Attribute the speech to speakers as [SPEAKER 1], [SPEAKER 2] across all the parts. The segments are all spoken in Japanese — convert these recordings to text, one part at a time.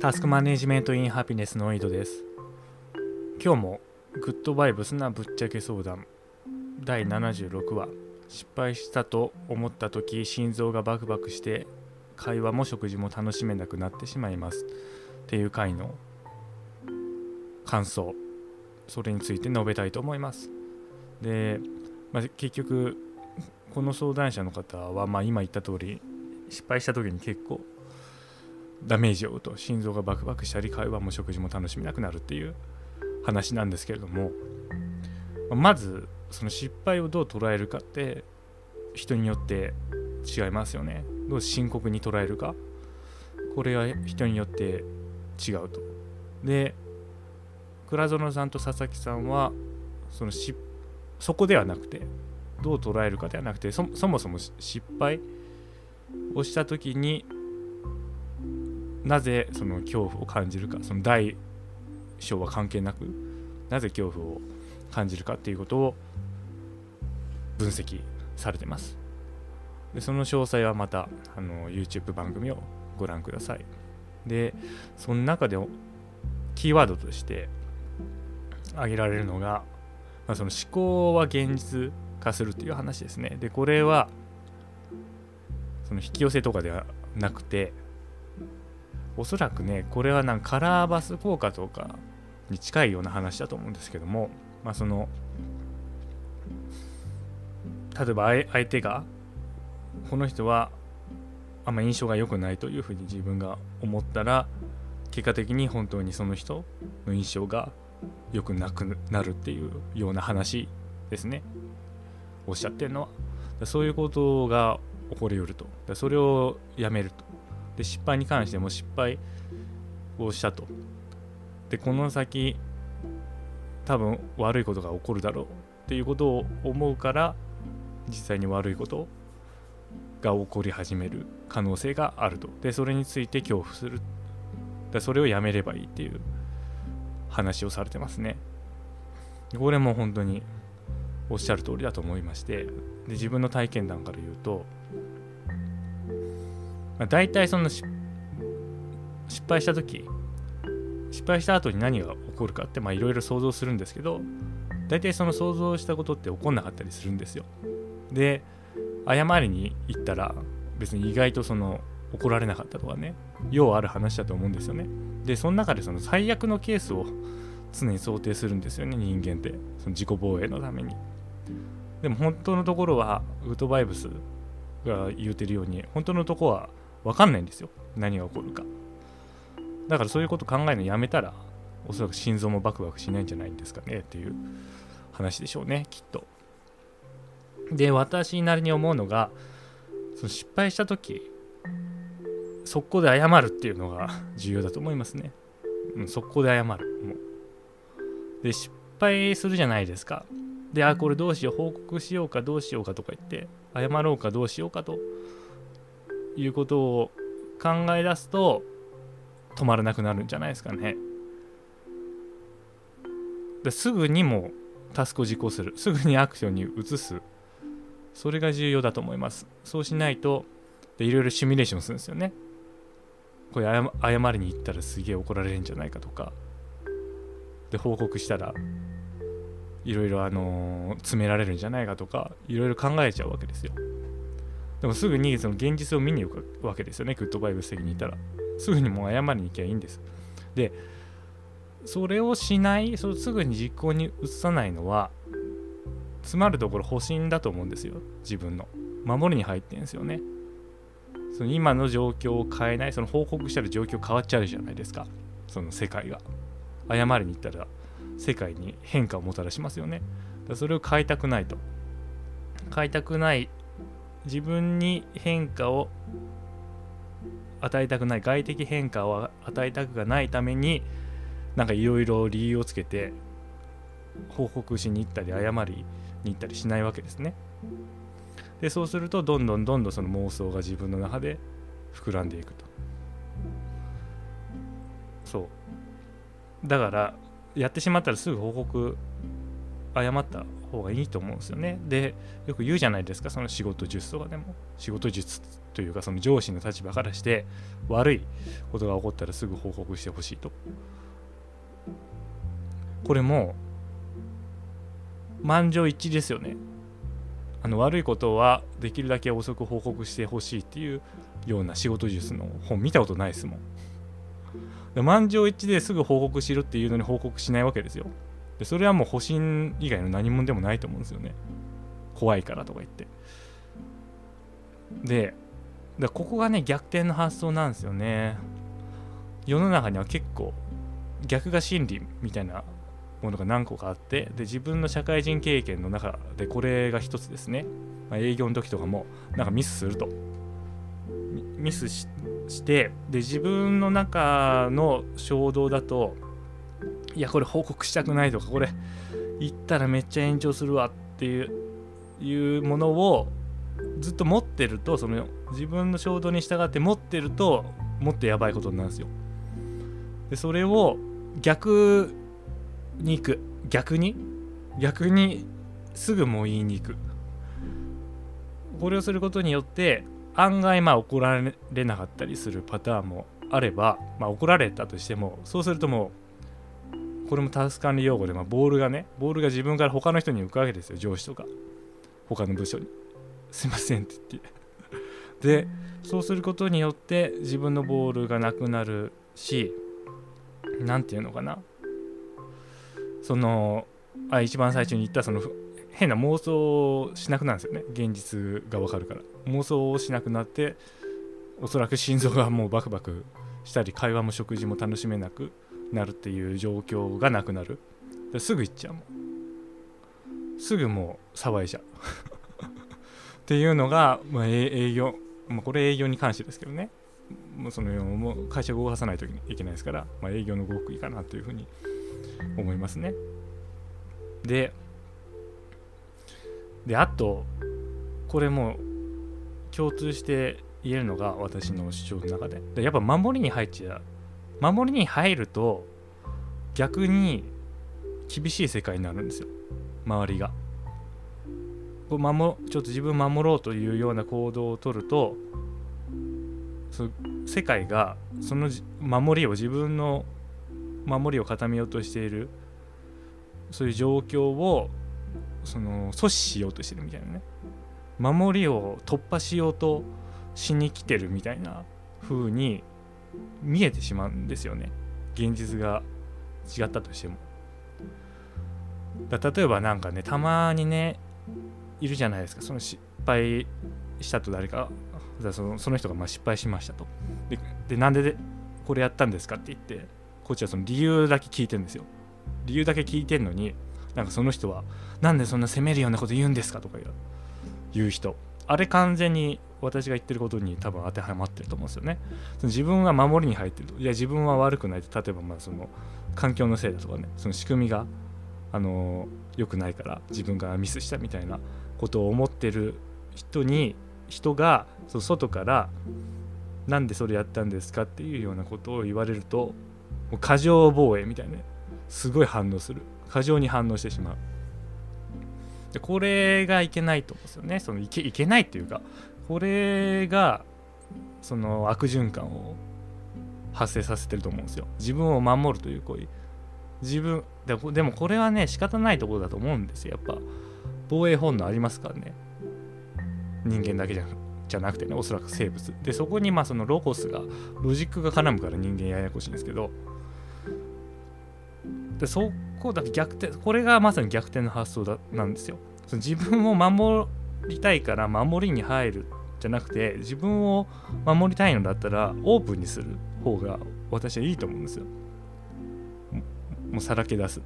[SPEAKER 1] タスクマネジメントインハピネスの井戸です。今日もグッドバイブスなぶっちゃけ相談。第76話。失敗したと思った時心臓がバクバクして会話も食事も楽しめなくなってしまいます。っていう回の感想。それについて述べたいと思います。で、まあ、結局この相談者の方は、まあ、今言った通り失敗した時に結構ダメージを負う。と心臓がバクバクしたり会話も食事も楽しめなくなるっていう話なんですけれども。まずその失敗をどう捉えるかって人によって違いますよね。どう深刻に捉えるか。これは人によって違うと。で倉園さんと佐々木さんはそのしそこではなくてどう捉えるかではなくてそもそも失敗をした時になぜその恐怖を感じるかその大小は関係なくなぜ恐怖を感じるかっていうことを分析されてます。でその詳細はまたあの YouTube 番組をご覧ください。でその中でキーワードとして挙げられるのが、まあ、その思考は現実化するっていう話ですね。でこれはその引き寄せとかではなくておそらくねこれはなんかカラーバス効果とかに近いような話だと思うんですけどもまあその例えば相手がこの人はあんま印象が良くないというふうに自分が思ったら結果的に本当にその人の印象が良くなくなるっていうような話ですね。おっしゃってるのは。そういうことが起こりうると。それをやめると。で失敗に関しても失敗をしたと。でこの先多分悪いことが起こるだろうっていうことを思うから実際に悪いことが起こり始める可能性があると。でそれについて恐怖する。でそれをやめればいいっていう話をされてますね。これも本当におっしゃる通りだと思いまして。で自分の体験談から言うとまあ、大体その失敗した時失敗した後に何が起こるかっていろいろ想像するんですけど大体その想像したことって起こんなかったりするんですよ。で謝りに行ったら別に意外とその怒られなかったとかねようある話だと思うんですよね。でその中でその最悪のケースを常に想定するんですよね人間って。その自己防衛のために。でも本当のところはウッドバイブスが言うてるように本当のとこは分かんないんですよ。何が起こるか。だからそういうこと考えるのやめたらおそらく心臓もバクバクしないんじゃないんですかねっていう話でしょうねきっと。で私なりに思うのがその失敗した時速攻で謝るっていうのが 重要だと思いますね、うん、速攻で謝る。もう。で失敗するじゃないですか。であこれどうしよう報告しようかどうしようかとか言って謝ろうかどうしようかということを考え出すと止まらなくなるんじゃないですかね。ですぐにもタスクを実行する。すぐにアクションに移す。それが重要だと思います。そうしないとでいろいろシミュレーションするんですよね。これ謝りに行ったらすげえ怒られるんじゃないかとか。で報告したらいろいろあの、詰められるんじゃないかとかいろいろ考えちゃうわけですよ。でもすぐにその現実を見に行くわけですよね。グッドバイブス的にいたら。すぐにもう謝りに行きゃいいんです。でそれをしないそすぐに実行に移さないのは詰まるところ保身だと思うんですよ。自分の。守りに入ってんですよね。その今の状況を変えない。その報告したら状況変わっちゃうじゃないですか。その世界が。謝りに行ったら世界に変化をもたらしますよね。だそれを変えたくないと。変えたくない自分に変化を与えたくない外的変化を与えたくがないためになんかいろいろ理由をつけて報告しに行ったり謝りに行ったりしないわけですね。でそうするとどんどんどんどんその妄想が自分の中で膨らんでいくと。そうだからやってしまったらすぐ報告謝った方がいいと思うんですよね。でよく言うじゃないですか。その仕事術とかでも。仕事術というかその上司の立場からして悪いことが起こったらすぐ報告してほしいと。これも満場一致ですよね。あの悪いことはできるだけ遅く報告してほしいっていうような仕事術の本見たことないですもん。満場一致ですぐ報告しろっていうのに報告しないわけですよ。でそれはもう保身以外の何者でもないと思うんですよね。怖いからとか言って。でだここがね逆転の発想なんですよね。世の中には結構逆が真理みたいなものが何個かあってで自分の社会人経験の中でこれが一つですね、まあ、営業の時とかもなんかミスすると。ミスしてで自分の中の衝動だといやこれ報告したくないとかこれ言ったらめっちゃ炎上するわっていういうものをずっと持ってるとその自分の衝動に従って持ってるともっとやばいことになるんですよ。でそれを逆に行く。逆に？逆にすぐもう言いに行く。これをすることによって案外まあ怒られなかったりするパターンもあれば、まあ、怒られたとしてもそうするともうこれもタスク管理用語で、まあ、ボールがねボールが自分から他の人に浮くわけですよ上司とか。他の部署に。すいませんって言って。でそうすることによって自分のボールがなくなるし何て言うのかな。そのあ一番最初に言ったその変な妄想をしなくなるんですよね。現実がわかるから。妄想をしなくなっておそらく心臓がもうバクバクしたり会話も食事も楽しめなくなるっていう状況がなくなる。すぐ行っちゃうもん。すぐもう騒いじゃう。っていうのが、まあ、営業、まあ、これ営業に関してですけどね。もうそのもう会社を動かさないといけないですから、まあ、営業の極意かなというふうに思いますね。でであとこれも共通して言えるのが私の主張の中で。でやっぱ守りに入っちゃう守りに入ると逆に厳しい世界になるんですよ。周りが。こう守ちょっと自分守ろうというような行動をとるとそ世界がその守りを自分の守りを固めようとしているそういう状況をその阻止しようとしてるみたいなね。守りを突破しようとしに来てるみたいな風に見えてしまうんですよね。現実が違ったとしても。だ例えば何かねたまにねいるじゃないですか。その失敗したと誰か。そのその人がま失敗しましたと。ででなんででこれやったんですかって言ってこっちはその理由だけ聞いてるんですよ。理由だけ聞いてんのになんかその人はなんでそんな責めるようなこと言うんですかとか言う人。あれ完全に私が言ってることに多分当てはまってると思うんですよね。その自分が守りに入ってると。いや、自分は悪くないと。例えば、まあ、その、環境のせいだとかね、その仕組みが、あの良くないから、自分がミスしたみたいなことを思ってる人に、人が、その外から、なんでそれやったんですかっていうようなことを言われると、過剰防衛みたいな、すごい反応する。過剰に反応してしまう。でこれがいけないと思うんですよね。そのいけいけないっていうか、これがその悪循環を発生させてると思うんですよ。自分を守るという行為。自分ででもこれはね仕方ないところだと思うんですよ。やっぱ防衛本能ありますからね。人間だけじゃじゃなくてねおそらく生物。でそこにまあそのロゴスがロジックが絡むから人間ややこしいんですけどでそこだけ逆転これがまさに逆転の発想だなんですよ。その自分を守りたいから守りに入るじゃなくて自分を守りたいのだったらオープンにする方が私はいいと思うんですよ。もうさらけ出す。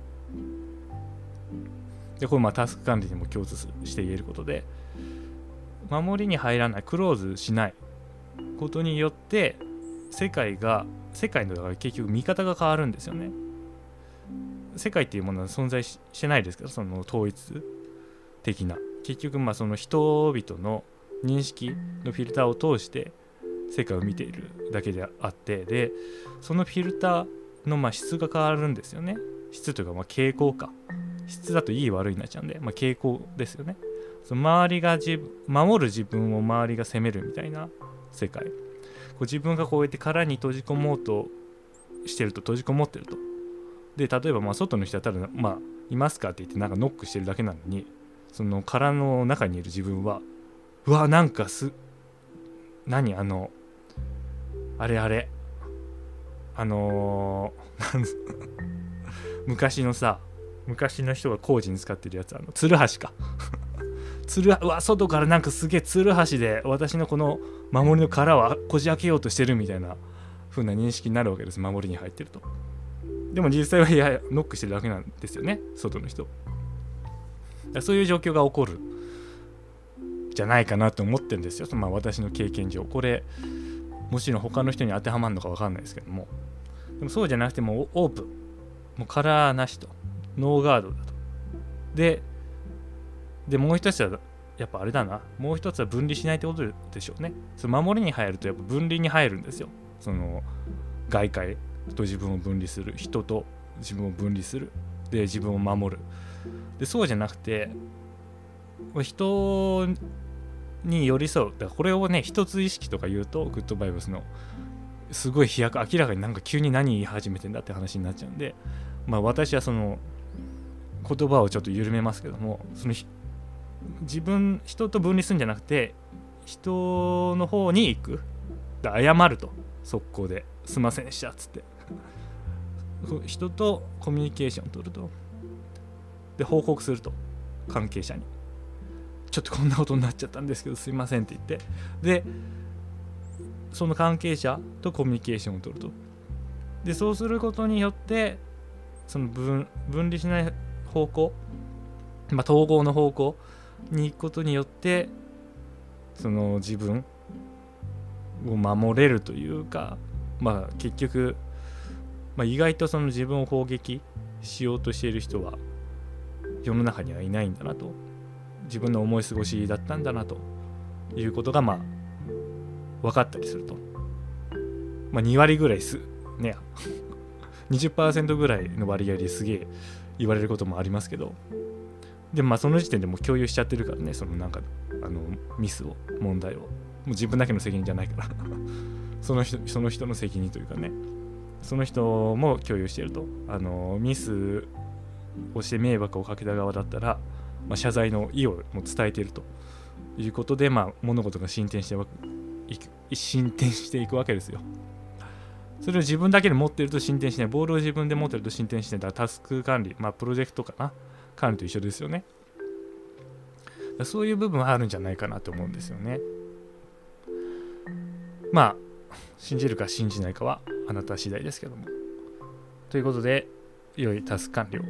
[SPEAKER 1] でこれまあタスク管理にも共通して言えることで守りに入らないクローズしないことによって世界が世界のだから結局見方が変わるんですよね。世界っていうものは存在してないですけどその統一的な。結局まあその人々の認識のフィルターを通して世界を見ているだけであってでそのフィルターのま質が変わるんですよね。質というかま傾向か。質だといい悪いになっちゃうんで、まあ、傾向ですよね。その周りが自守る自分を周りが責めるみたいな世界。こう自分がこうやって殻に閉じ込もうとしてると閉じこもってると。で例えばまあ外の人はただまあいますかって言ってなんかノックしてるだけなのにその殻の中にいる自分はうわなんかす何あのあれあれあのー 昔のさ昔の人が工事に使ってるやつあのツルハシか うわ外からなんかすげえツルハシで私のこの守りの殻をこじ開けようとしてるみたいな風な認識になるわけです守りに入ってると。でも実際はいやノックしてるだけなんですよね外の人。そういう状況が起こるじゃないかなと思ってるんですよ、まあ、私の経験上。これもちろん他の人に当てはまるのか分かんないですけども。でもそうじゃなくてもオープン。もうカラーなしと。ノーガードだと。ででもう一つはやっぱあれだな。もう一つは分離しないってことでしょうね。その守りに入るとやっぱ分離に入るんですよ。その外界。と自分を分離する。人と自分を分離する。で自分を守る。でそうじゃなくて人に寄り添う。だからこれをね一つ意識とか言うとグッドバイブスのすごい飛躍明らかになんか急に何言い始めてんだって話になっちゃうんでまあ私はその言葉をちょっと緩めますけどもその自分人と分離するんじゃなくて人の方に行く。謝ると。速攻で。すいませんでしたっつって。人とコミュニケーションを取るとで報告すると関係者に。ちょっとこんなことになっちゃったんですけどすいませんって言って。でその関係者とコミュニケーションを取ると。でそうすることによってその分分離しない方向、まあ、統合の方向に行くことによってその自分を守れるというかまあ結局、まあ、意外とその自分を攻撃しようとしている人は世の中にはいないんだなと。自分の思い過ごしだったんだなと。いうことがまあ分かったりすると、まあ、2割ぐらいすね。20%ぐらいの割合ですげえ言われることもありますけど。でもまあその時点でもう共有しちゃってるからねそのなんかあのミスを問題を。もう自分だけの責任じゃないから。その人その人の責任というかね。その人も共有してると。あのミスをして迷惑をかけた側だったら、まあ、謝罪の意をも伝えているということで、まあ、物事が進展して進展していくわけですよ。それを自分だけで持ってると進展しない。ボールを自分で持ってると進展しない。だからタスク管理、まあプロジェクトかな。管理と一緒ですよね。そういう部分はあるんじゃないかなと思うんですよね。まあ、信じるか信じないかはあなた次第ですけども。ということで、良いタスク管理を